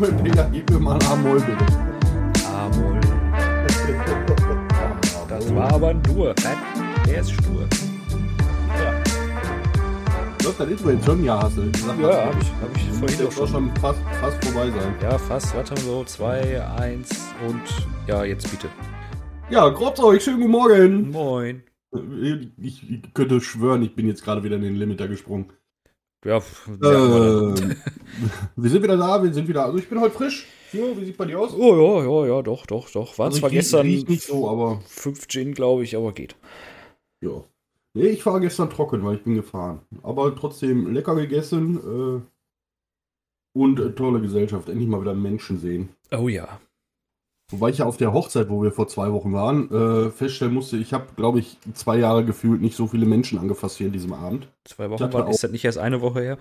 Trommelfänger, gib mir mal ein A-Moll bitte. A-Moll. Das war aber ein Dur. Der ist stur. Ja. Läuft das Intro jetzt schon? Ja, hast du gesagt. Ja, habe ich, hab ich vorhin soll schon. schon fast, fast vorbei sein. Ja, fast. Warte mal so. 2, 1 und ja, jetzt bitte. Ja, Grobzeug, schönen guten Morgen. Moin. Ich, ich könnte schwören, ich bin jetzt gerade wieder in den Limiter gesprungen. Ja, Ähm, wir sind wieder da, wir sind wieder. Also ich bin heute frisch. Jo, wie sieht bei dir aus? Oh ja, ja, ja, doch, doch, doch. Waren Also zwar gestern nicht so, aber 5 Gin, glaube ich, aber geht. ja. Nee, ich war gestern trocken, weil ich bin gefahren. Aber trotzdem lecker gegessen äh, und äh, tolle Gesellschaft. Endlich mal wieder Menschen sehen. Oh ja. Wobei ich ja auf der Hochzeit, wo wir vor zwei Wochen waren, äh, feststellen musste, ich habe, glaube ich, zwei Jahre gefühlt nicht so viele Menschen angefasst hier an diesem Abend. Zwei Wochen war, ist das nicht erst eine Woche her?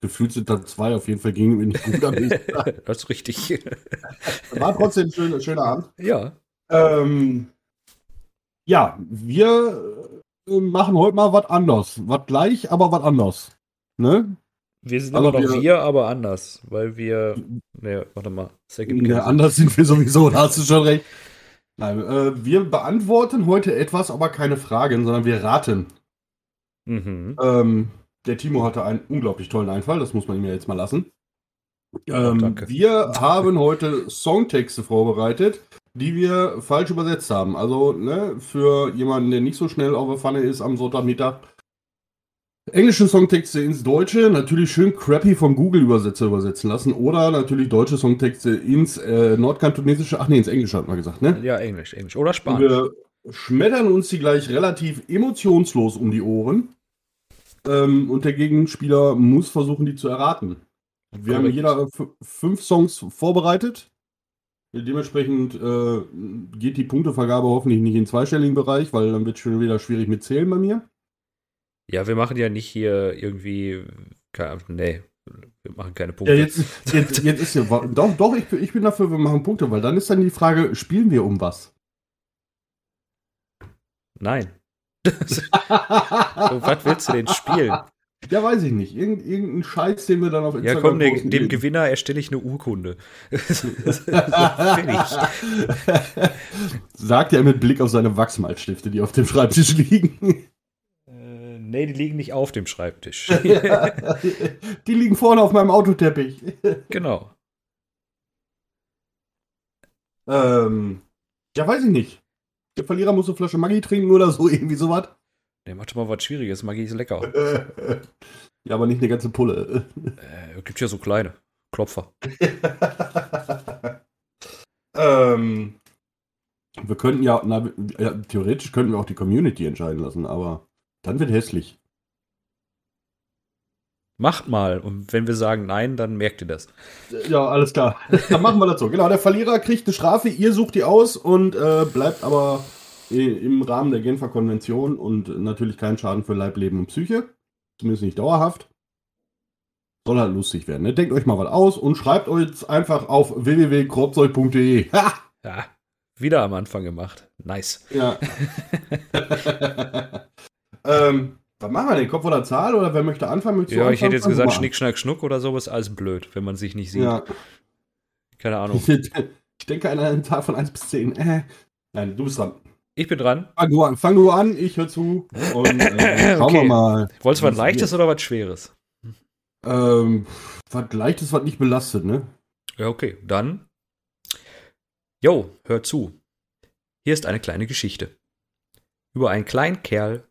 Gefühlt sind da zwei, auf jeden Fall ging mir nicht gut am das ist richtig. War trotzdem ein schöner, schöner Abend. ja. Ähm, ja, wir äh, machen heute mal was anders. Was gleich, aber was anders. Ne? Wir sind Also immer noch wir- wir, aber anders, weil wir. Ne, warte mal. Das ergibt Sinn. anders sind wir sowieso, da hast du schon recht. Nein, äh, wir beantworten heute etwas, aber keine Fragen, sondern wir raten. Mhm. Ähm, der Timo hatte einen unglaublich tollen Einfall, das muss man ihm ja jetzt mal lassen. Ähm, danke. wir haben heute Songtexte vorbereitet, die wir falsch übersetzt haben. Also ne, für jemanden, der nicht so schnell auf der Pfanne ist am Sonntagmittag. Englische Songtexte ins Deutsche, natürlich schön crappy vom Google-Übersetzer übersetzen lassen oder natürlich deutsche Songtexte ins äh, Nordkantonesische, ach nee, ins Englische hat man gesagt, ne? Ja, Englisch, Englisch. Oder Spanisch. wir schmettern uns die gleich relativ emotionslos um die Ohren. Ähm, und der Gegenspieler muss versuchen, die zu erraten. Wir haben Korrekt. jeder fünf Songs vorbereitet. Dementsprechend äh, geht die Punktevergabe hoffentlich nicht in den zweistelligen Bereich, weil dann wird schon wieder schwierig mit Zählen bei mir. Ja, wir machen ja nicht hier irgendwie. Keine, nee, wir machen keine Punkte. Ja, jetzt, jetzt, jetzt ist ja. Doch, doch, ich, ich bin dafür, wir machen Punkte, weil dann ist dann die Frage, spielen wir um was? Nein. um was willst du denn spielen? Ja, weiß ich nicht. Irgend, irgendein Scheiß, den wir dann auf Ja, komm, posten. dem, Gewinner erstelle ich eine Urkunde. Sagt er mit Blick auf seine Wachsmalstifte, die auf dem Schreibtisch liegen. Nee, die liegen nicht auf dem Schreibtisch. die liegen vorne auf meinem Autoteppich. genau. Ähm, ja, weiß ich nicht. Der Verlierer muss eine Flasche Maggi trinken oder so, irgendwie sowas. Nee, mach doch mal was Schwieriges. Maggi ist lecker. ja, aber nicht eine ganze Pulle. Äh, gibt ja so kleine Klopfer. ähm, wir könnten ja, na, ja, theoretisch könnten wir auch die Community entscheiden lassen, aber dann wird hässlich. Macht mal. Und wenn wir sagen nein, dann merkt ihr das. Ja, alles klar. Dann machen wir das so. Genau, der Verlierer kriegt eine Strafe, ihr sucht die aus und äh, bleibt aber i- im Rahmen der Genfer Konvention und natürlich kein Schaden für Leib, Leben und Psyche. Zumindest nicht dauerhaft. Soll halt lustig werden. Ne? Denkt euch mal was aus und schreibt euch einfach auf www.grobzeug.de. Ha! Ja, wieder am Anfang gemacht. Nice. Ja. ähm, was machen wir denn? Kopf oder Zahl? Oder wer möchte anfangen? Möchtest Ja, ich hätte jetzt du gesagt. Schnick, Schnack, Schnuck oder so, ist alles blöd, wenn man sich nicht sieht. Ja. Keine Ahnung. Ich denke an eine Zahl von 1 bis 10. Äh. Nein, du bist dran. Ich bin dran. Fang du an, fang du an ich höre zu. Und äh, schauen wir mal. Wolltest du was Leichtes oder was Schweres? Ähm, was Leichtes, was nicht belastet, ne? Ja, okay. Dann. Jo, hör zu. Hier ist eine kleine Geschichte. Über einen kleinen Kerl,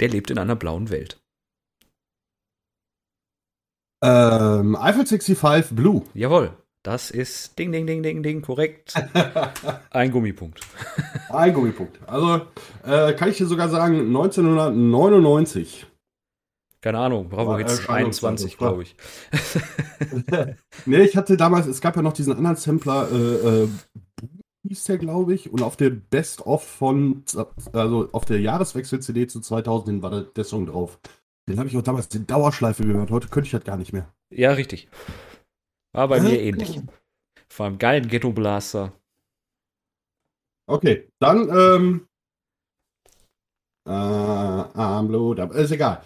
der lebt in einer blauen Welt. Ähm, Eiffel 65 Blue. Jawohl. Das ist ding, ding, ding, ding, ding, korrekt. Ein Gummipunkt. Ein Gummipunkt. Also, äh, kann ich dir sogar sagen, 1999. Keine Ahnung, Bravo Hits Erscheinungsdatum, 21, glaube ich. nee, ich hatte damals, es gab ja noch diesen anderen Sampler, äh, äh, hieß der, glaube ich, und auf der Best-of von, also auf der Jahreswechsel-CD zu 2000 hin war der, Song drauf. Den habe ich auch damals in Dauerschleife gehört. Heute könnte ich das gar nicht mehr. Ja, richtig. War bei mir Äh, ähnlich. Vor einem geilen Ghetto Blaster. Okay, dann, ähm, äh, da- ist egal.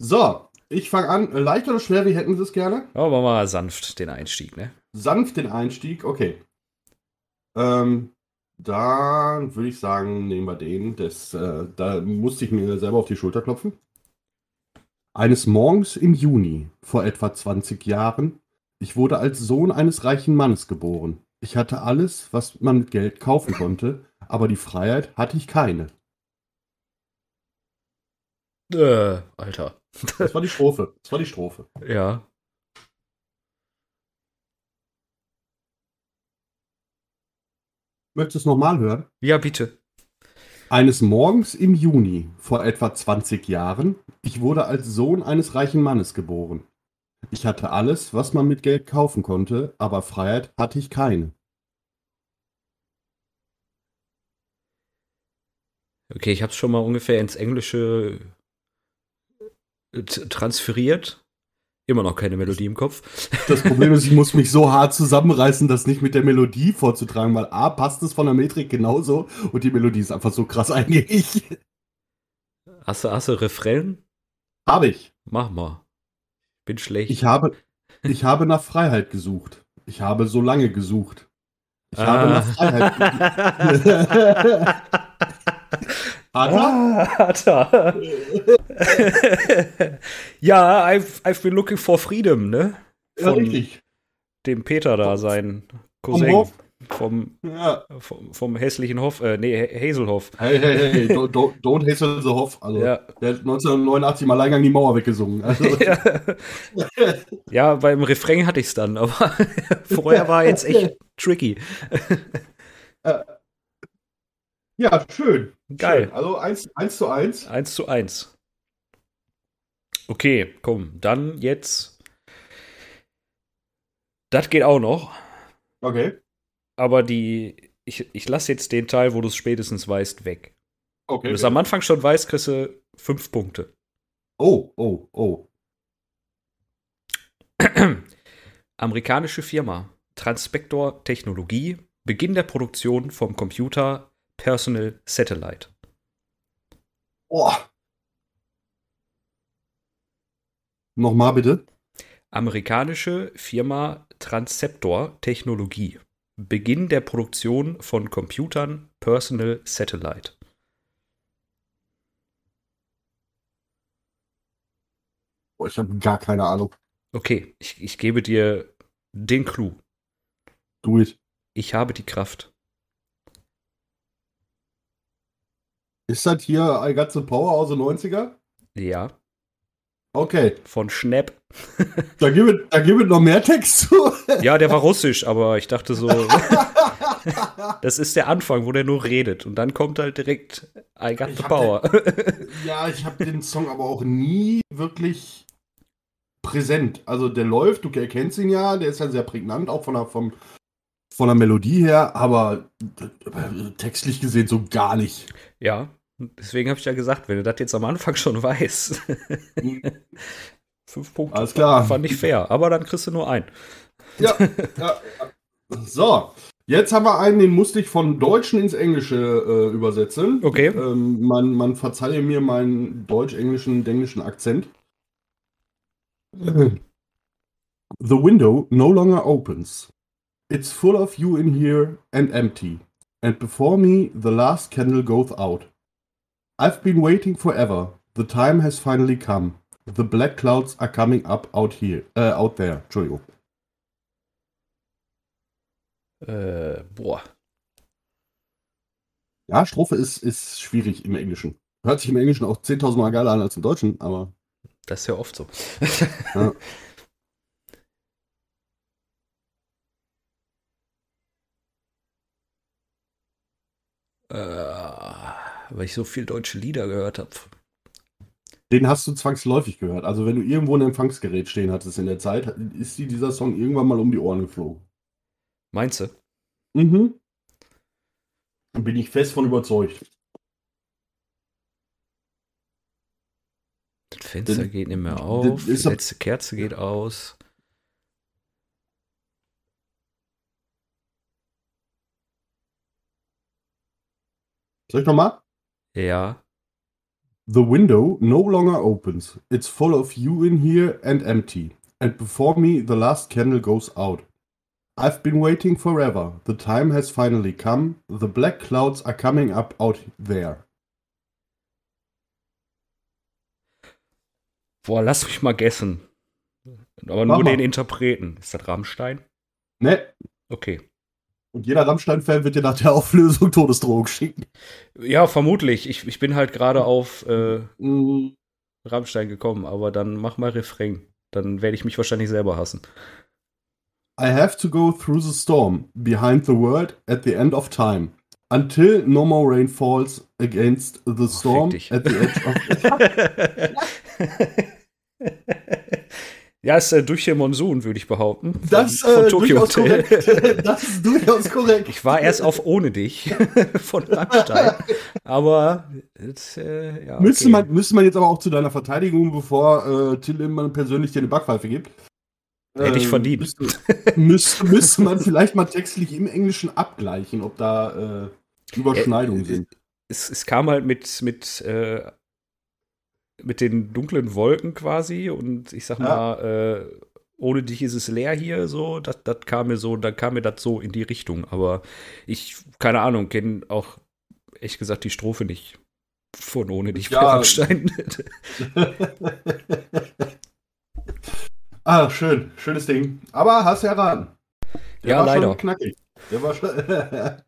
So, Ich fange an. Leicht oder schwer, wie hätten Sie es gerne? Aber mal sanft den Einstieg, ne? Sanft den Einstieg, okay. Ähm, dann würde ich sagen, nehmen wir den. Das, äh, da musste ich mir selber auf die Schulter klopfen. Eines Morgens im Juni vor etwa 20 Jahren, ich wurde als Sohn eines reichen Mannes geboren. Ich hatte alles, was man mit Geld kaufen konnte, aber die Freiheit hatte ich keine. Äh, Alter. Das war die Strophe. Das war die Strophe. Ja. Möchtest du es nochmal hören? Ja, bitte. Eines Morgens im Juni vor etwa 20 Jahren, ich wurde als Sohn eines reichen Mannes geboren. Ich hatte alles, was man mit Geld kaufen konnte, aber Freiheit hatte ich keine. Okay, ich habe es schon mal ungefähr ins Englische transferiert. Immer noch keine Melodie im Kopf. Das Problem ist, ich muss mich so hart zusammenreißen, das nicht mit der Melodie vorzutragen, weil A, passt es von der Metrik genauso und die Melodie ist einfach so krass eingängig. Hast du, hast du Refrain? Habe ich. Mach mal. Bin schlecht. Ich habe, ich habe nach Freiheit gesucht. Ich habe so lange gesucht. Ich habe Ah. nach Freiheit gesucht. Alter? Alter. ja, I've, I've been looking for freedom, ne? Ja, Von richtig. dem Peter da, sein Cousin. Vom, Ja. vom, vom hässlichen Hof, äh, nee, Ha- Hazelhoff. Hey, hey, hey, don't, don't, don't hassle the Hoff. Also, Ja. der hat 1989 im Alleingang die Mauer weggesungen. Also, ja. ja, beim Refrain hatte ich es dann, aber vorher war jetzt echt tricky. Ja, schön. Geil. Schön. Also 1 eins zu 1. 1 zu 1. Okay, komm, dann jetzt. Das geht auch noch, Okay. aber die. Ich, ich lasse jetzt den Teil, wo du es spätestens weißt, weg. Okay. Wenn du es am Anfang schon weißt, kriegst du fünf Punkte. Oh, oh, oh. Amerikanische Firma. Transpector Technologie. Beginn der Produktion vom Computer Personal Satellite. Oh. Nochmal bitte. Amerikanische Firma Transceptor Technologie. Beginn der Produktion von Computern Personal Satellite. Oh, ich habe gar keine Ahnung. Okay, ich, ich gebe dir den Clou. Do it. Ich habe die Kraft. Ist das hier I Got the Power aus den 90er? Ja, Okay. von Schnapp. Da gibt es noch mehr Text zu. Ja, der war russisch, aber ich dachte so, das ist der Anfang, wo der nur redet. Und dann kommt halt direkt I got Ich the power. ja, ich habe den Song aber auch nie wirklich präsent. Also der läuft, du erkennst ihn ja, der ist ja sehr prägnant, auch von der, vom, von der Melodie her, aber äh, textlich gesehen so gar nicht. Ja, deswegen habe ich ja gesagt, wenn du das jetzt am Anfang schon weißt. Fünf Punkte. Alles klar. Fand ich fair, aber dann kriegst du nur ein. Ja, ja. So, jetzt haben wir einen, den musste ich von Deutschen ins Englische äh, übersetzen. Okay. Ähm, man, man verzeihe mir meinen deutsch-englischen, englischen Akzent. The window no longer opens. It's full of you in here and empty. And before me the last candle goes out. I've been waiting forever. The time has finally come. The black clouds are coming up out here, äh, out there. Entschuldigung. Äh, boah. Ja, Strophe ist, ist schwierig im Englischen. Hört sich im Englischen auch 10.000 Mal geiler an als im Deutschen, aber Das ist ja oft so. Ja. äh, weil ich so viel deutsche Lieder gehört habe. den hast du zwangsläufig gehört. Also wenn du irgendwo ein Empfangsgerät stehen hattest in der Zeit, ist dir dieser Song irgendwann mal um die Ohren geflogen. Meinst du? Mhm. Bin ich fest von überzeugt. Das Fenster Das- geht nicht mehr auf, die ab- letzte Kerze geht aus. Soll ich nochmal? Ja. The window no longer opens. It's full of you in here and empty. And before me, the last candle goes out. I've been waiting forever. The time has finally come. The black clouds are coming up out there. Boah, lass mich mal guessen. Aber Mach nur mal. den Interpreten. Ist das Rammstein? Ne? Okay. Und jeder Rammstein-Fan wird dir nach der Auflösung Todesdrohung schicken. Ja, vermutlich. Ich, ich bin halt gerade auf äh, Mm, Rammstein gekommen, aber dann mach mal Refrain. Dann werde ich mich wahrscheinlich selber hassen. I have to go through the storm, behind the world, at the end of time. Until no more rain falls against the storm dich. at the edge of. ja, ist äh, durch den Monsun, würde ich behaupten. Von, Das, von äh, Tokyo durchaus Hotel. korrekt. das ist durchaus korrekt. Ich war erst auf Ohne dich von Rammstein. Aber jetzt, äh, ja, Müsste, okay. man, müsste man jetzt aber auch zu deiner Verteidigung, bevor äh, Till Lindemann persönlich dir eine Backpfeife gibt. Hätte ich äh, verdient. Müsste, müsste, müsste man vielleicht mal textlich im Englischen abgleichen, ob da äh, Überschneidungen Äh, sind. es, es kam halt mit, mit, mit den dunklen Wolken quasi und ich sag Ja. mal, äh, ohne dich ist es leer hier, so, das das kam mir so, dann kam mir das so in die Richtung. Aber ich, keine Ahnung, kenne auch ehrlich gesagt die Strophe nicht von ohne dich Ja. Rammstein. ah, schön. Schönes Ding. Aber hast du erraten. Der Ja, leider. Knackig. Der war schon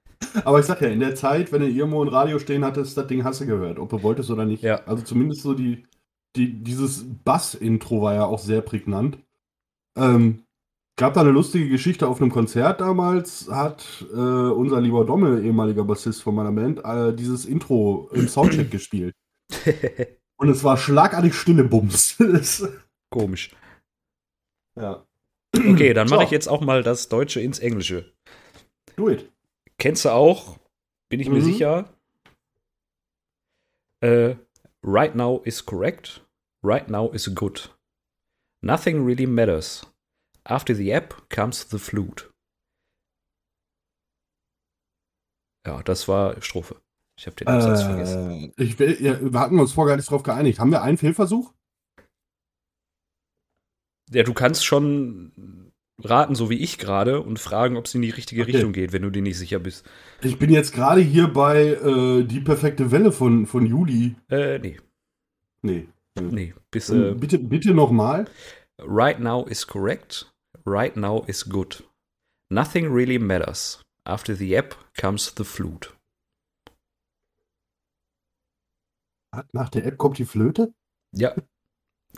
Aber ich sag ja, in der Zeit, wenn du irgendwo ein Radio stehen hattest, das Ding hast du gehört, ob du wolltest oder nicht. Ja. Also zumindest so die, die dieses Bass-Intro war ja auch sehr prägnant. Ähm, gab da eine lustige Geschichte auf einem Konzert damals, hat äh, unser lieber Domme, ehemaliger Bassist von meiner Band, äh, dieses Intro im Soundcheck gespielt. Und es war schlagartig stille Bums. Komisch. ja. Okay, dann mache So. ich jetzt auch mal das Deutsche ins Englische. Do it. Kennst du auch? Bin ich mir Mhm. sicher. Äh, right now is correct. Right now is good. Nothing really matters. After the app comes the flute. Ja, das war Strophe. Ich habe den Absatz vergessen. Äh, ich will, ja, wir hatten uns vorher gar nicht drauf geeinigt. Haben wir einen Fehlversuch? Ja, du kannst schon raten, so wie ich gerade, und fragen, ob es in die richtige Okay. Richtung geht, wenn du dir nicht sicher bist. Ich bin jetzt gerade hier bei äh, Die perfekte Welle von, von Juli. Äh, nee, Nee. nee. Bis, Ähm, äh, bitte, bitte nochmal. Right now is correct. Right now is good. Nothing really matters. After the app comes the flute. Nach der App kommt die Flöte? Ja,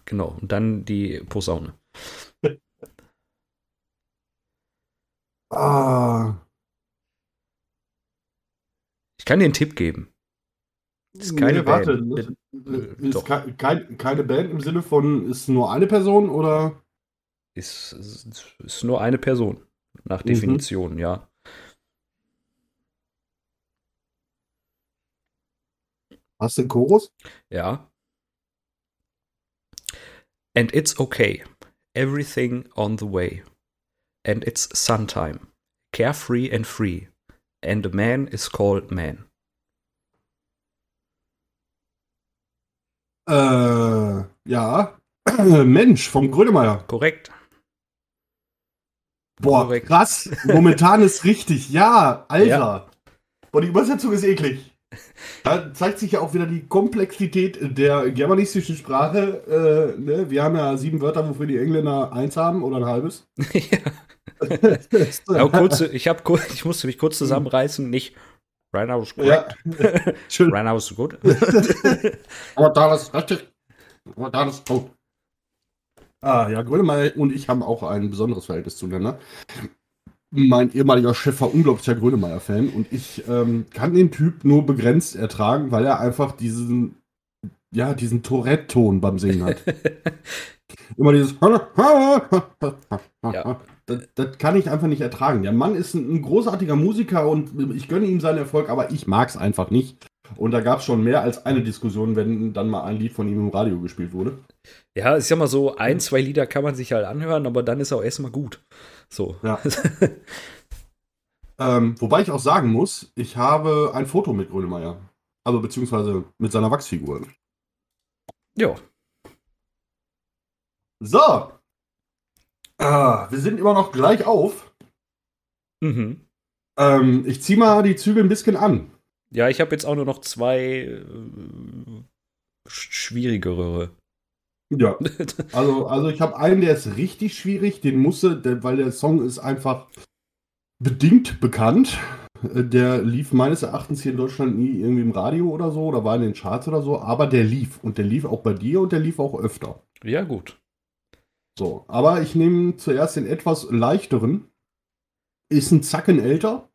genau. Und dann die Posaune. Kann dir einen Tipp geben. Ist keine nee, warte. Band. Ist Doch. ke kein, keine Band im Sinne von, ist nur eine Person oder? Ist, ist, ist nur eine Person. Nach Mhm. Definition, ja. Hast du den Chorus? Ja. And it's okay. Everything on the way. And it's sun time. Carefree and free. And a man is called man. Äh, ja. Mensch, vom Grönemeyer. Korrekt. Boah, Korrekt. krass. Momentan ist richtig. Ja, Alter. Ja. Boah, die Übersetzung ist eklig. Da zeigt sich ja auch wieder die Komplexität der germanistischen Sprache. Äh, ne? Wir haben ja sieben Wörter, wofür die Engländer eins haben oder ein halbes. Aber kurz, ich, hab, ich musste mich kurz zusammenreißen. Nicht right now is ja. correct. Schön. Right now is good. Aber da ist richtig. Aber da ist tot. Ah, ja, Grönemeyer und ich haben auch ein besonderes Verhältnis zueinander. Mein ehemaliger Chef war unglaublicher Grönemeyer-Fan und ich ähm, kann den Typ nur begrenzt ertragen, weil er einfach diesen, ja, diesen Tourette-Ton beim Singen hat. Immer dieses. Das, das kann ich einfach nicht ertragen. Der Mann ist ein, ein großartiger Musiker und ich gönne ihm seinen Erfolg, aber ich mag es einfach nicht. Und da gab es schon mehr als eine Diskussion, wenn dann mal ein Lied von ihm im Radio gespielt wurde. Ja, ist ja mal so, ein, zwei Lieder kann man sich halt anhören, aber dann ist auch erstmal gut. So. Ja. Ähm, wobei ich auch sagen muss, ich habe ein Foto mit Grönemeyer. Also beziehungsweise mit seiner Wachsfigur. Ja. So. Ah, wir sind immer noch gleich auf. Mhm. Ähm, ich zieh mal die Zügel ein bisschen an. Ja, ich habe jetzt auch nur noch zwei äh, schwierigere. Ja. Also, also ich habe einen, der ist richtig schwierig, den musste, weil der Song ist einfach bedingt bekannt. Äh, Der lief meines Erachtens hier in Deutschland nie irgendwie im Radio oder so oder war in den Charts oder so, aber der lief und der lief auch bei dir und der lief auch öfter. Ja, gut. So, aber ich nehme zuerst den etwas leichteren. Ist ein Zacken älter.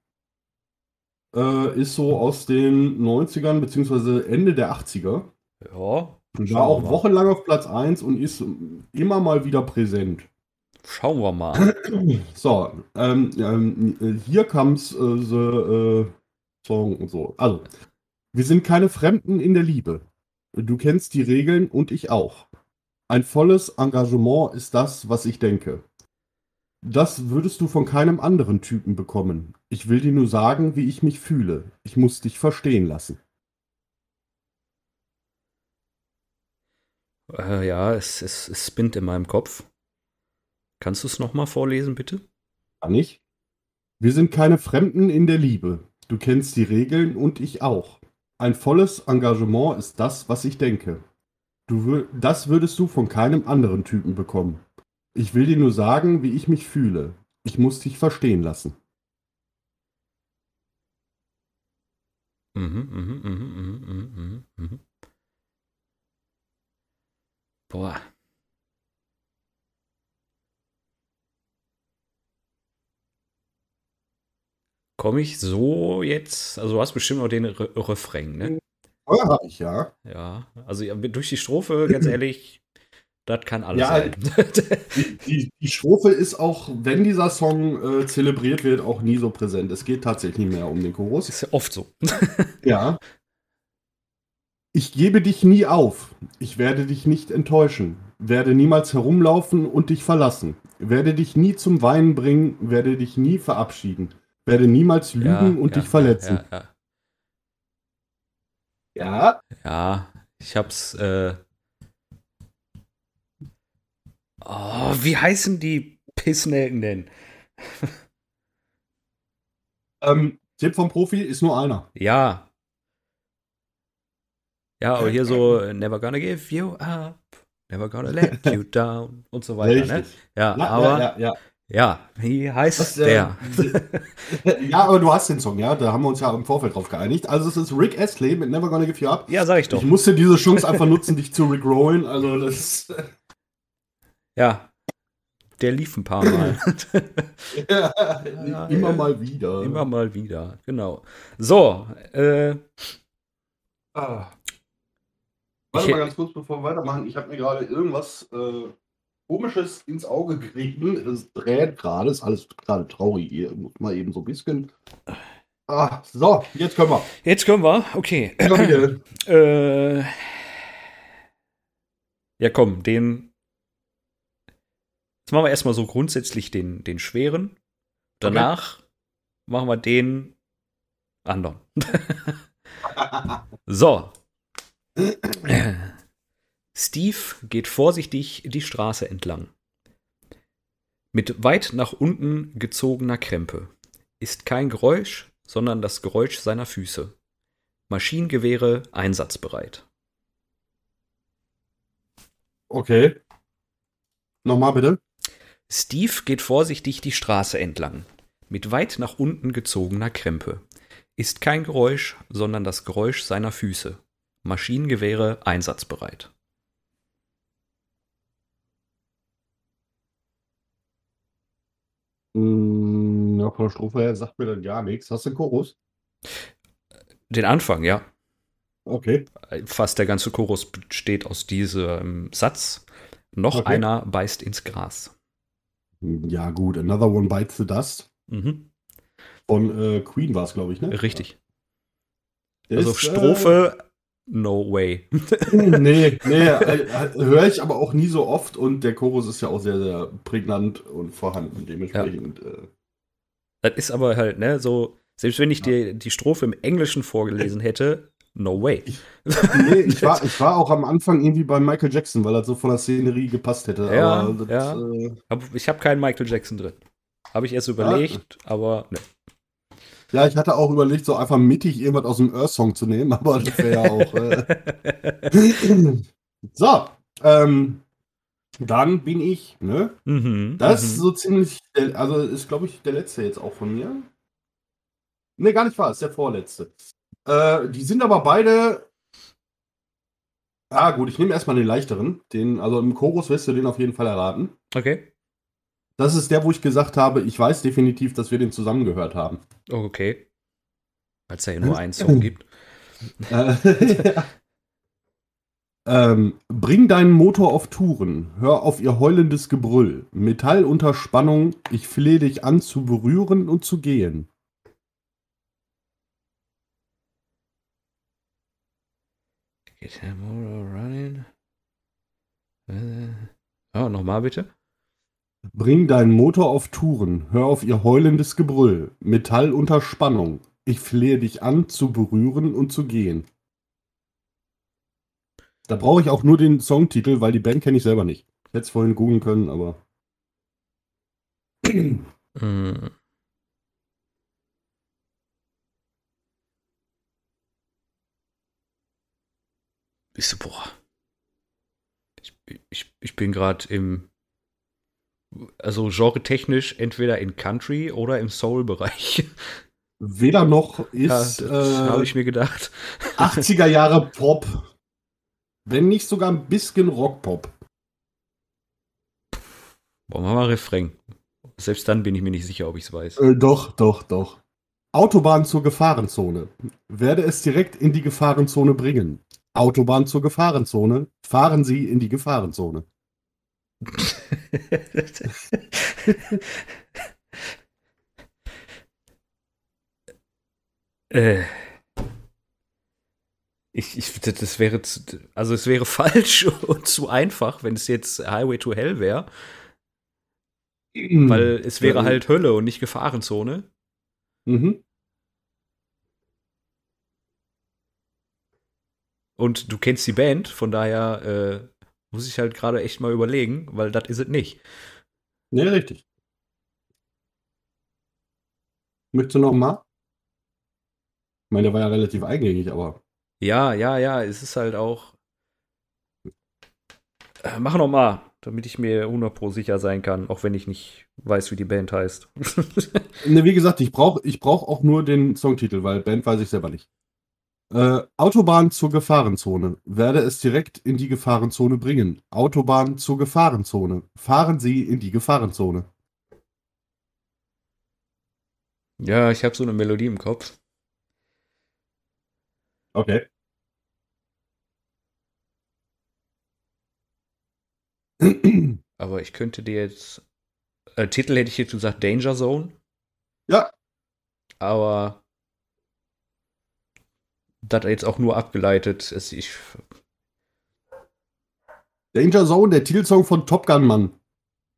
Äh, ist so aus den 90ern beziehungsweise Ende der 80er. Ja. War auch wochenlang auf Platz 1 und ist immer mal wieder präsent. Schauen wir mal. So, ähm, ähm, hier comes äh, the äh, Song und so. Also, wir sind keine Fremden in der Liebe. Du kennst die Regeln und ich auch. Ein volles Engagement ist das, was ich denke. Das würdest du von keinem anderen Typen bekommen. Ich will dir nur sagen, wie ich mich fühle. Ich muss dich verstehen lassen. Äh, ja, es, es, es spinnt in meinem Kopf. Kannst du es nochmal vorlesen, bitte? Kann ich? Wir sind keine Fremden in der Liebe. Du kennst die Regeln und ich auch. Ein volles Engagement ist das, was ich denke. Du das würdest du von keinem anderen Typen bekommen. Ich will dir nur sagen, wie ich mich fühle. Ich muss dich verstehen lassen. Mhm, mhm, mhm, mhm, mhm, mhm, mhm. Boah. Komme ich so jetzt? Also, du hast bestimmt noch den Re Refrain, ne? Ja, hab ich ja. Ja. Also, ja, durch die Strophe, ganz ehrlich, das kann alles Ja, sein. Die, die, die Strophe ist auch, wenn dieser Song äh, zelebriert wird, auch nie so präsent. Es geht tatsächlich mehr um den Chorus. ist ja oft so. Ja. Ich gebe dich nie auf. Ich werde dich nicht enttäuschen. Werde niemals herumlaufen und dich verlassen. Werde dich nie zum Weinen bringen. Werde dich nie verabschieden. Werde niemals lügen Ja, und ja, dich verletzen. Ja, ja, Ja. ich hab's. Äh oh, wie heißen die Pissnelken denn? Ähm, Tipp vom Profi ist nur einer. Ja. Ja, aber hier so äh, Never gonna give you up, never gonna let you down und so weiter, ne? Ja, Ja, aber ja, ja, ja, wie heißt Was, der? äh, ja, aber du hast den Song, ja. Da haben wir uns ja im Vorfeld drauf geeinigt. Also es ist Rick Astley mit Never Gonna Give You Up. ja, sag ich doch. Ich musste diese Chance einfach nutzen, dich zu rickrollen. Also das Ja. Der lief ein paar Mal. ja, Ja, immer mal wieder. Immer mal wieder, genau. So, äh, Ah. Warte mal ganz kurz, bevor wir weitermachen. Ich habe mir gerade irgendwas äh, Komisches ins Auge gerieben. Es dreht gerade, ist alles gerade traurig hier. Muss mal eben so ein bisschen. Ah, so, jetzt können wir. jetzt können wir, okay. Äh, ja, komm, den. Jetzt machen wir erstmal so grundsätzlich den, den schweren. Danach machen wir den anderen. so. Steve geht vorsichtig die Straße entlang. Mit weit nach unten gezogener Krempe. Ist kein Geräusch, sondern das Geräusch seiner Füße. Maschinengewehre einsatzbereit. Okay. Nochmal bitte. Steve geht vorsichtig die Straße entlang. Mit weit nach unten gezogener Krempe. Ist kein Geräusch, sondern das Geräusch seiner Füße. Maschinengewehre einsatzbereit. Hm, ja, von der Strophe her sagt mir dann gar nichts. Hast du einen Chorus? Den Anfang, ja. Okay. Fast der ganze Chorus besteht aus diesem Satz. Noch Okay. einer beißt ins Gras. Ja, gut. Another One Bites the Dust. Mhm, Von äh, Queen war es, glaube ich, ne? richtig. Also ist, Strophe, no way. Nee, nee, äh, höre ich aber auch nie so oft und der Chorus ist ja auch sehr, sehr prägnant und vorhanden. Dementsprechend. Äh, Das ist aber halt, ne, so, selbst wenn ich dir die Strophe im Englischen vorgelesen hätte, No way. Nee, ich war, ich war auch am Anfang irgendwie bei Michael Jackson, weil er so von der Szenerie gepasst hätte. Ja, das, ja. Äh, ich habe keinen Michael Jackson drin. Habe ich erst überlegt, aber ne. Ja, ich hatte auch überlegt, so einfach mittig irgendwas aus dem Earth-Song zu nehmen, aber das wäre ja auch. Äh. so, ähm, dann bin ich, ne? mhm, Das ist mhm. so ziemlich, also ist, glaube ich, der letzte jetzt auch von mir. Ne, gar nicht wahr, ist der vorletzte. Äh, die sind aber beide. Ah, gut, ich nehme erstmal den leichteren. Den, also im Chorus wirst du den auf jeden Fall erraten. Okay. Das ist der, wo ich gesagt habe, ich weiß definitiv, dass wir den zusammen gehört haben. Okay. Weil es ja nur einen Song gibt. Äh, ähm, bring deinen Motor auf Touren, hör auf ihr heulendes Gebrüll. Metall unter Spannung, ich flehe dich an zu berühren und zu gehen. Get him all running. Äh, Oh, nochmal bitte. Bring deinen Motor auf Touren, hör auf ihr heulendes Gebrüll. Metall unter Spannung, ich flehe dich an zu berühren und zu gehen. Da brauche ich auch nur den Songtitel, weil die Band kenne ich selber nicht. Ich hätte es vorhin googeln können, aber. Mm. Ich so, boah. Ich, ich, ich bin gerade im, also genre-technisch entweder in Country oder im Soul-Bereich. Weder noch Ja, ist das äh, habe ich mir gedacht. 80er Jahre Pop. Wenn nicht sogar ein bisschen Rockpop. Boah, mach mal Refrain. Selbst dann bin ich mir nicht sicher, ob ich es weiß. Äh, doch, doch, doch. Autobahn zur Gefahrenzone. Werde es direkt in die Gefahrenzone bringen. Autobahn zur Gefahrenzone. Fahren Sie in die Gefahrenzone. Äh. Ich, ich, das wäre, zu, also es wäre falsch und zu einfach, wenn es jetzt Highway to Hell wäre, weil es wäre halt Hölle und nicht Gefahrenzone. Mhm. Und du kennst die Band, von daher äh, muss ich halt gerade echt mal überlegen, weil das ist es nicht. Nee, richtig. Möchtest du noch mal? Ich meine, der war ja relativ eingängig, aber. Ja, ja, ja, es ist halt auch. Äh, mach noch mal, damit ich mir 100 pro sicher sein kann, auch wenn ich nicht weiß, wie die Band heißt. Ne, wie gesagt, ich brauche ich brauch auch nur den Songtitel, weil Band weiß ich selber nicht. Äh, Autobahn zur Gefahrenzone. Werde es direkt in die Gefahrenzone bringen. Autobahn zur Gefahrenzone. Fahren Sie in die Gefahrenzone. ja, ich habe so eine Melodie im Kopf. Okay. Aber ich könnte dir jetzt. Äh, Titel hätte ich jetzt gesagt Danger Zone, ja, aber das jetzt auch nur abgeleitet ist. Ich, Danger Zone, der Titelsong von Top Gun Mann.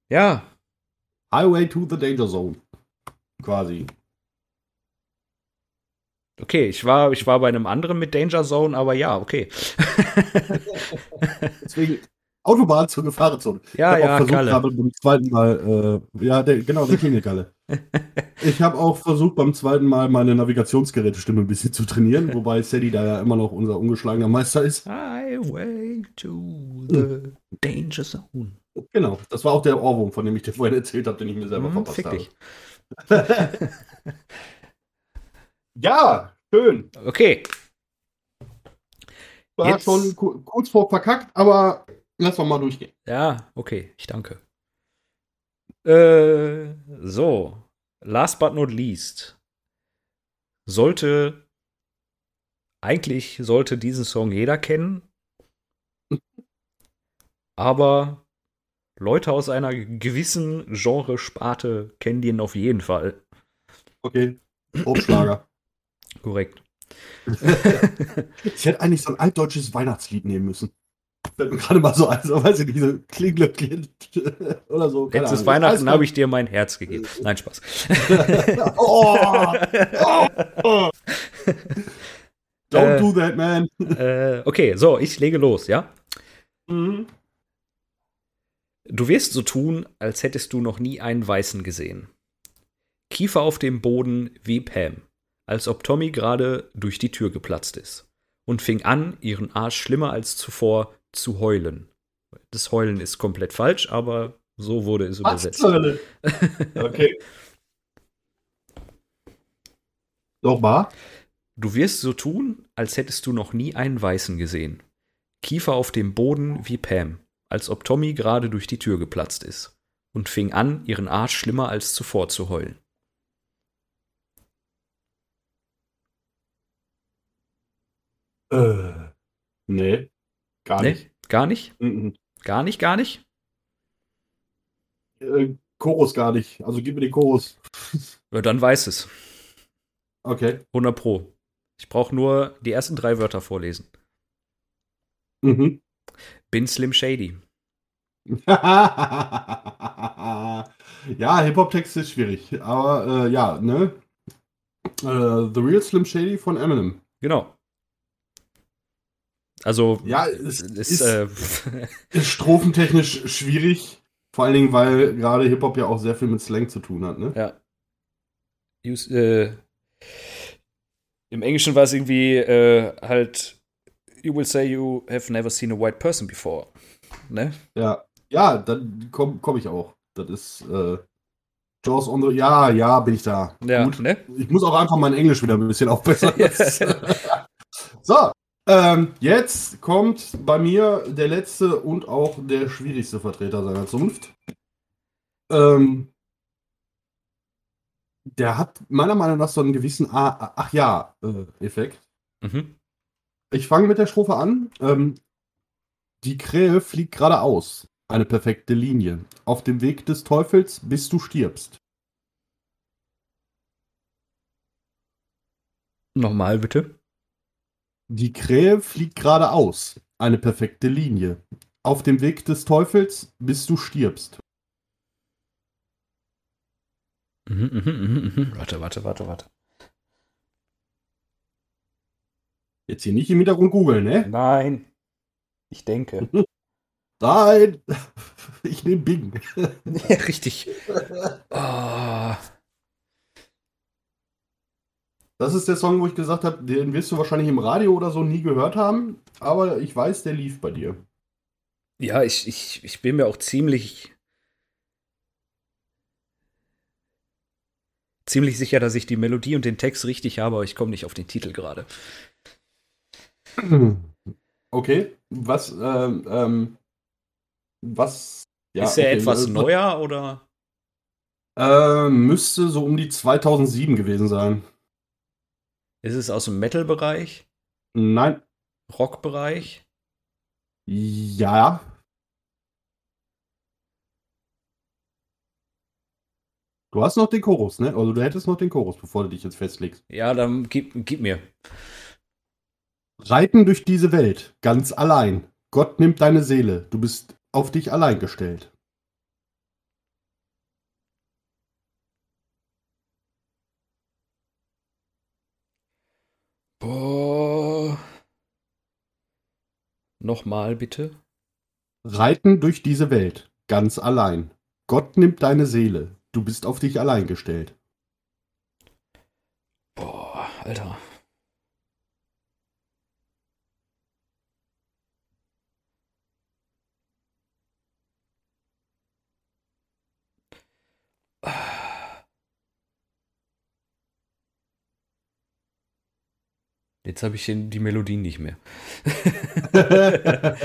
ja, Highway to the Danger Zone. Quasi. okay, ich war, ich war bei einem anderen mit Danger Zone, aber ja, okay. Deswegen Autobahn zur Gefahrenzone. ja, ich habe ja, auch versucht, beim zweiten Mal, äh, ja, der, genau, der Klingelkalle. ich habe auch versucht, beim zweiten Mal meine Navigationsgerätestimme ein bisschen zu trainieren, wobei Sadie da ja immer noch unser ungeschlagener Meister ist. Highway to the Danger Zone. Genau, das war auch der Ohrwurm, von dem ich dir vorhin erzählt habe, den ich mir selber Hm, verpasst fick habe. dich. ja, schön. Okay, War Jetzt- schon ku kurz vor verkackt, aber lass doch mal durchgehen. ja, okay, ich danke. Äh, so, last but not least. Sollte, eigentlich sollte diesen Song jeder kennen, aber Leute aus einer gewissen Genre-Sparte kennen den auf jeden Fall. Okay, Obstschlager. Korrekt. ich hätte eigentlich so ein altdeutsches Weihnachtslied nehmen müssen. Fällt mir gerade mal so ein, so weiß ich nicht, so Klinglöckchen oder so. Letztes. Weihnachten habe ich dir mein Herz gegeben. Nein, Spaß. oh, oh, Don't äh, do that, man. Äh, okay, so, ich lege los, ja? Mhm. Du wirst so tun, als hättest du noch nie einen Weißen gesehen. Kiefer auf dem Boden wie Pam, als ob Tommy gerade durch die Tür geplatzt ist und fing an, ihren Arsch schlimmer als zuvor zu heulen. Das Heulen ist komplett falsch, aber so wurde es Was übersetzt. Hölle? Okay. Nochmal. Du wirst so tun, als hättest du noch nie einen Weißen gesehen. Kiefer auf dem Boden wie Pam, als ob Tommy gerade durch die Tür geplatzt ist und fing an, ihren Arsch schlimmer als zuvor zu heulen. Äh, nee, gar nee, nicht. Gar nicht? Mhm. Gar nicht, gar nicht? Äh, Chorus gar nicht. Also gib mir den Chorus. Ja, dann weiß es. Okay. 100 Pro. Ich brauche nur die ersten drei Wörter vorlesen. Mhm. Bin Slim Shady. ja, Hip-Hop-Text ist schwierig. Aber äh, ja, ne? Äh, The Real Slim Shady von Eminem. Genau. Also, ja, es ist, ist, äh, ist strophentechnisch schwierig. Vor allen Dingen, weil gerade Hip-Hop ja auch sehr viel mit Slang zu tun hat, ne? Ja. Use, äh, Im Englischen war es irgendwie äh, halt You will say you have never seen a white person before. Ne? Ja. Ja, dann komme komm ich auch. Das ist äh, Jaws on the. Ja, ja, bin ich da. Ja, Gut. Ne? Ich muss auch einfach mein Englisch wieder ein bisschen aufbessern. so, ähm, jetzt kommt bei mir der letzte und auch der schwierigste Vertreter seiner Zunft. Ähm, der hat meiner Meinung nach so einen gewissen ah, Ach ja äh, Effekt. Mhm. Ich fange mit der Strophe an. Ähm, die Krähe fliegt geradeaus. Eine perfekte Linie. Auf dem Weg des Teufels, bis du stirbst. Nochmal bitte. Die Krähe fliegt geradeaus. Eine perfekte Linie. Auf dem Weg des Teufels, bis du stirbst. Mhm, mhm, mhm, mhm. Warte, warte, warte, warte. Jetzt hier nicht im Hintergrund googeln, ne? Nein. Ich denke. Nein. Ich nehme Bing. Ja, richtig. Oh. Das ist der Song, wo ich gesagt habe, den wirst du wahrscheinlich im Radio oder so nie gehört haben, aber ich weiß, der lief bei dir. Ja, ich, ich, ich bin mir auch ziemlich ziemlich sicher, dass ich die Melodie und den Text richtig habe, aber ich komme nicht auf den Titel gerade. Okay, was, ähm, ähm, was, ja, Ist er okay. etwas neuer oder? Äh, müsste so um die 2007 gewesen sein. Ist es aus dem Metal-Bereich? Nein. Rock-Bereich? Ja. Du hast noch den Chorus, ne? Also du hättest noch den Chorus, bevor du dich jetzt festlegst. Ja, dann gib, gib mir. Reiten durch diese Welt, ganz allein. Gott nimmt deine Seele, du bist auf dich allein gestellt. Boah. Nochmal bitte. Reiten durch diese Welt, ganz allein. Gott nimmt deine Seele, du bist auf dich allein gestellt. Boah, Alter. Jetzt habe ich die Melodie nicht mehr.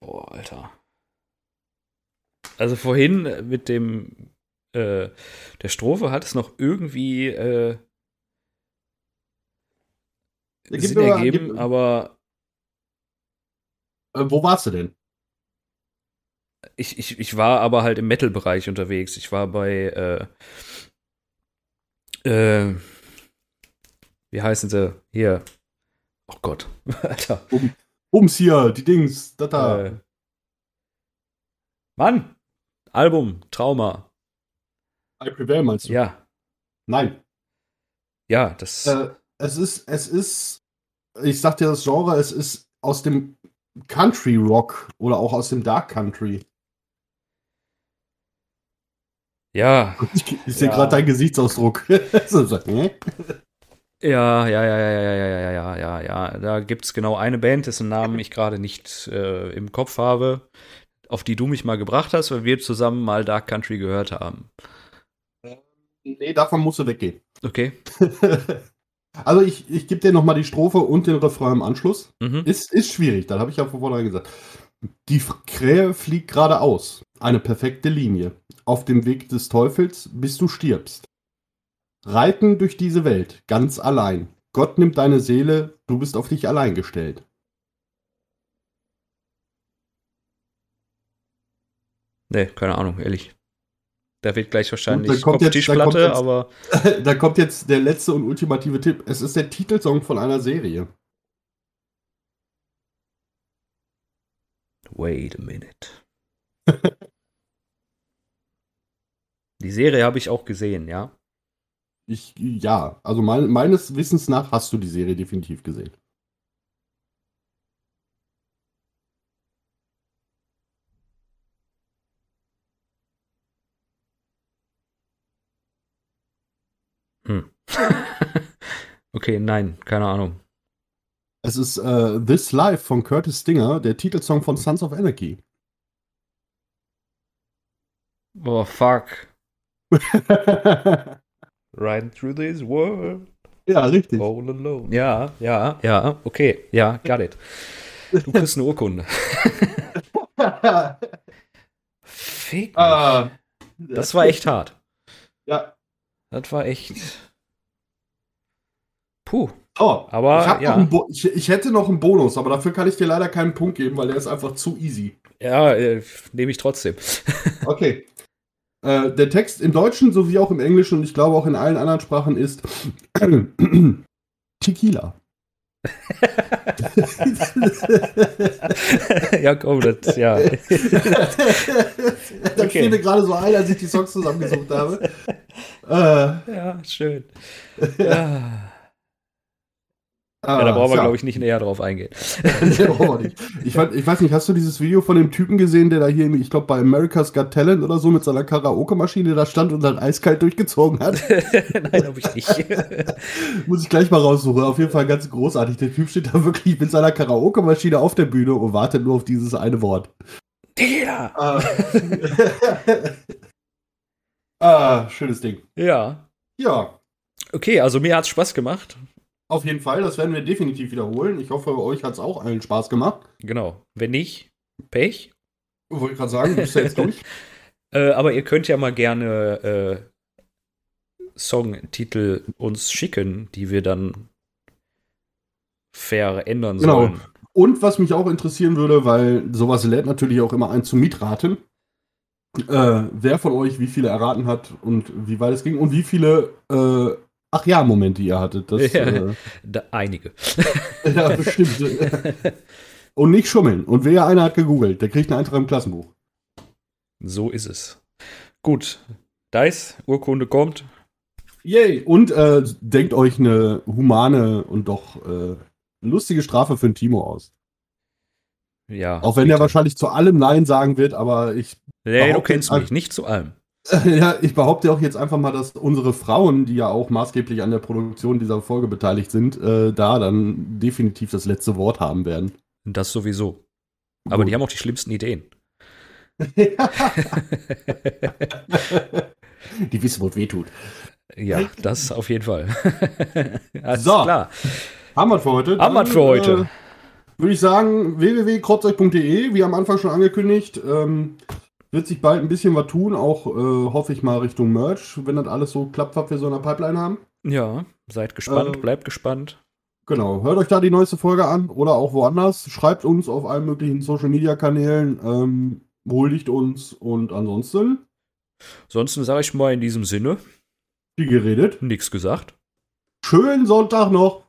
Boah, Alter. Also vorhin mit dem äh, der Strophe hat es noch irgendwie äh, Sinn ergeben, aber äh, wo warst du denn? Ich, ich, ich war aber halt im Metal-Bereich unterwegs. Ich war bei, äh, äh, wie heißen sie? Hier. Oh Gott, Alter. Um, ums hier, die Dings, da da. Äh, Mann! Album, Trauma. I Prevail meinst du? Ja. Nein. Ja, das. Äh, es ist, es ist, ich sag dir das Genre, es ist aus dem Country Rock oder auch aus dem Dark Country. Ja. Ich, ich sehe Ja. gerade deinen Gesichtsausdruck. Hä? Ja, ja, ja, ja, ja, ja, ja, ja, ja, ja. Da gibt es genau eine Band, dessen Namen ich gerade nicht äh, im Kopf habe, auf die du mich mal gebracht hast, weil wir zusammen mal Dark Country gehört haben. nee, davon musst du weggehen. Okay. also ich, ich gebe dir nochmal die Strophe und den Refrain im Anschluss. Mhm. Ist, ist schwierig, das habe ich ja vornherein gesagt. Die Krähe fliegt geradeaus. Eine perfekte Linie. Auf dem Weg des Teufels, bis du stirbst. Reiten durch diese Welt, ganz allein. Gott nimmt deine Seele, du bist auf dich allein gestellt. Nee, keine Ahnung, ehrlich. Da wird gleich wahrscheinlich Kopftischplatte, aber da kommt jetzt der letzte und ultimative Tipp. Es ist der Titelsong von einer Serie. Wait a minute. Die Serie habe ich auch gesehen, ja. Ich, ja, also mein, meines Wissens nach hast du die Serie definitiv gesehen. Hm. okay, nein, keine Ahnung. Es ist äh, This Life von Curtis Stinger, der Titelsong von Sons of Anarchy. Oh, fuck. Riding through this world ja, richtig. all alone. Ja, ja, ja, okay, ja, got it. Du kriegst eine Urkunde. Fick. Ah, Das war echt hart. Ja. Das war echt. Puh. Oh, Aber, ich, ja. ich, ich hätte noch einen Bonus, aber dafür kann ich dir leider keinen Punkt geben, weil der ist einfach zu easy. Ja, äh, nehme ich trotzdem. Okay. Äh, der Text im Deutschen sowie auch im Englischen und ich glaube auch in allen anderen Sprachen ist Tequila. ja, komm, das, ja. das Okay. fiel mir gerade so ein, als ich die Songs zusammengesucht habe. Äh, Ja, schön. Ja, ah, ja da brauchen wir, tja. glaube ich, nicht näher drauf eingehen. Ich, fand, ich weiß nicht, hast du dieses Video von dem Typen gesehen, der da hier, ich glaube, bei America's Got Talent oder so mit seiner Karaoke-Maschine da stand und dann eiskalt durchgezogen hat? Nein, habe ich nicht. Muss ich gleich mal raussuchen. Auf jeden Fall ganz großartig. Der Typ steht da wirklich mit seiner Karaoke-Maschine auf der Bühne und wartet nur auf dieses eine Wort. Digga! Ah, ah schönes Ding. Ja. Ja, Okay, also mir hat's Spaß gemacht. Auf jeden Fall. Das werden wir definitiv wiederholen. Ich hoffe, euch hat es auch allen Spaß gemacht. Genau. Wenn nicht, Pech. Wollte ich gerade sagen, du bist ja jetzt durch. Äh, aber ihr könnt ja mal gerne äh, Songtitel uns schicken, die wir dann verändern Genau. sollen. Und was mich auch interessieren würde, weil sowas lädt natürlich auch immer ein zum Mitraten. Äh, wer von euch wie viele erraten hat und wie weit es ging und wie viele äh, Ach ja, Momente ihr hattet. Das, Ja. äh, Da, einige. ja, bestimmt. und nicht schummeln. Und wer einer hat gegoogelt, der kriegt einen Eintrag im Klassenbuch. So ist es. Gut. Dice, Urkunde kommt. Yay! Und äh, denkt euch eine humane und doch äh, lustige Strafe für den Timo aus. Ja. Auch wenn er bitte. wahrscheinlich zu allem Nein sagen wird, aber ich Nee, du kennst mich, nicht zu allem. Ja, ich behaupte auch jetzt einfach mal, dass unsere Frauen, die ja auch maßgeblich an der Produktion dieser Folge beteiligt sind, äh, da dann definitiv das letzte Wort haben werden. Das sowieso. Aber Gut. die haben auch die schlimmsten Ideen. die wissen, wo es weh tut. ja, das auf jeden Fall. Alles So. klar. Haben wir für heute? Haben wir für heute. Äh, Würde ich sagen, www.krotzeuch.de, wie am Anfang schon angekündigt, ähm, wird sich bald ein bisschen was tun, auch äh, hoffe ich mal Richtung Merch, wenn das alles so klappt, was wir so in der Pipeline haben. Ja, seid gespannt, Ähm, bleibt gespannt. Genau, hört euch da die neueste Folge an oder auch woanders. Schreibt uns auf allen möglichen Social Media Kanälen, ähm, huldigt uns und ansonsten, Ansonsten sage ich mal in diesem Sinne, wie geredet. nichts gesagt. Schönen Sonntag noch.